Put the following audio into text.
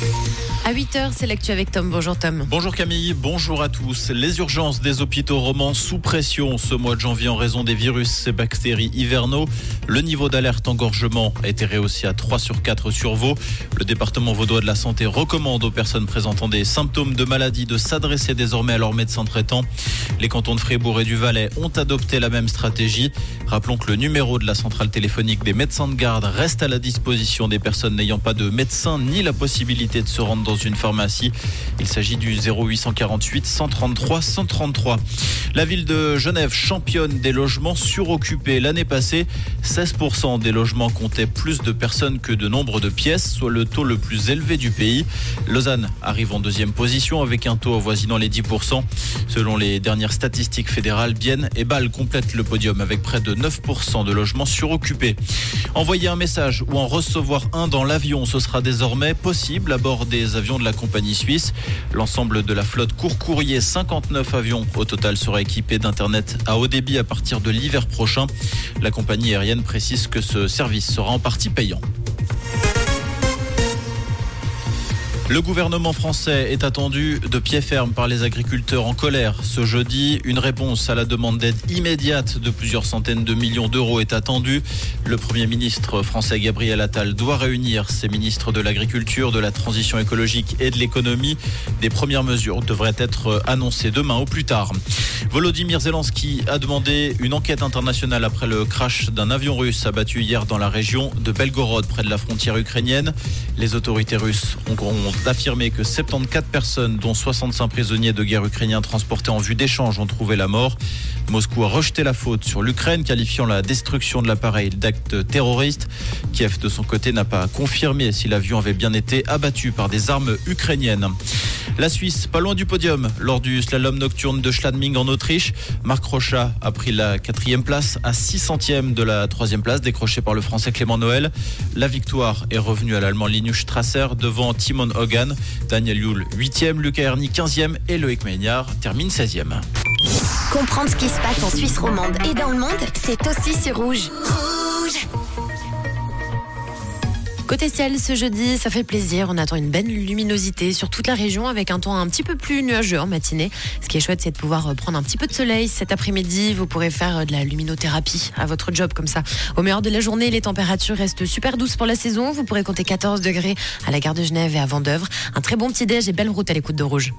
Thank you. À 8h, c'est l'actu avec Tom. Bonjour Tom. Bonjour Camille, bonjour à tous. Les urgences des hôpitaux romans sous pression ce mois de janvier en raison des virus et bactéries hivernaux. Le niveau d'alerte engorgement a été rehaussé à 3 sur 4 sur Vaud. Le département vaudois de la santé recommande aux personnes présentant des symptômes de maladie de s'adresser désormais à leur médecin traitant. Les cantons de Fribourg et du Valais ont adopté la même stratégie. Rappelons que le numéro de la centrale téléphonique des médecins de garde reste à la disposition des personnes n'ayant pas de médecin ni la possibilité de se rendre dans une pharmacie. Il s'agit du 0848 133 133. La ville de Genève championne des logements suroccupés. L'année passée, 16% des logements comptaient plus de personnes que de nombre de pièces, soit le taux le plus élevé du pays. Lausanne arrive en deuxième position avec un taux avoisinant les 10%. Selon les dernières statistiques fédérales, Bienne et Bâle complètent le podium avec près de 9% de logements suroccupés. Envoyer un message ou en recevoir un dans l'avion, ce sera désormais possible à bord des avions de la compagnie suisse. L'ensemble de la flotte court courrier, 59 avions au total, sera équipé d'Internet à haut débit à partir de l'hiver prochain. La compagnie aérienne précise que ce service sera en partie payant. Le gouvernement français est attendu de pied ferme par les agriculteurs en colère. Ce jeudi, une réponse à la demande d'aide immédiate de plusieurs centaines de millions d'euros est attendue. Le Premier ministre français Gabriel Attal doit réunir ses ministres de l'Agriculture, de la Transition écologique et de l'économie. Des premières mesures devraient être annoncées demain au plus tard. Volodymyr Zelensky a demandé une enquête internationale après le crash d'un avion russe abattu hier dans la région de Belgorod, près de la frontière ukrainienne. Les autorités russes ont affirmé que 74 personnes, dont 65 prisonniers de guerre ukrainiens transportés en vue d'échange, ont trouvé la mort. Moscou a rejeté la faute sur l'Ukraine, qualifiant la destruction de l'appareil d'acte terroriste. Kiev, de son côté, n'a pas confirmé si l'avion avait bien été abattu par des armes ukrainiennes. La Suisse, pas loin du podium lors du slalom nocturne de Schladming en Autriche. Marc Rochat a pris la quatrième place à 6 centièmes de la troisième place décrochée par le Français Clément Noël. La victoire est revenue à l'Allemand Linus Strasser devant Timon Hogan. Daniel Yule 8e, Lucas Erni 15e et Loïc Meignard termine 16e. Comprendre ce qui se passe en Suisse romande et dans le monde, c'est aussi sur Rouge. Rouge Côté ciel, ce jeudi, ça fait plaisir. On attend une belle luminosité sur toute la région avec un temps un petit peu plus nuageux en matinée. Ce qui est chouette, c'est de pouvoir prendre un petit peu de soleil cet après-midi. Vous pourrez faire de la luminothérapie à votre job comme ça. Au meilleur de la journée, les températures restent super douces pour la saison. Vous pourrez compter 14 degrés à la gare de Genève et à Vendœuvre. Un très bon petit déj et belle route à l'écoute de Rouge.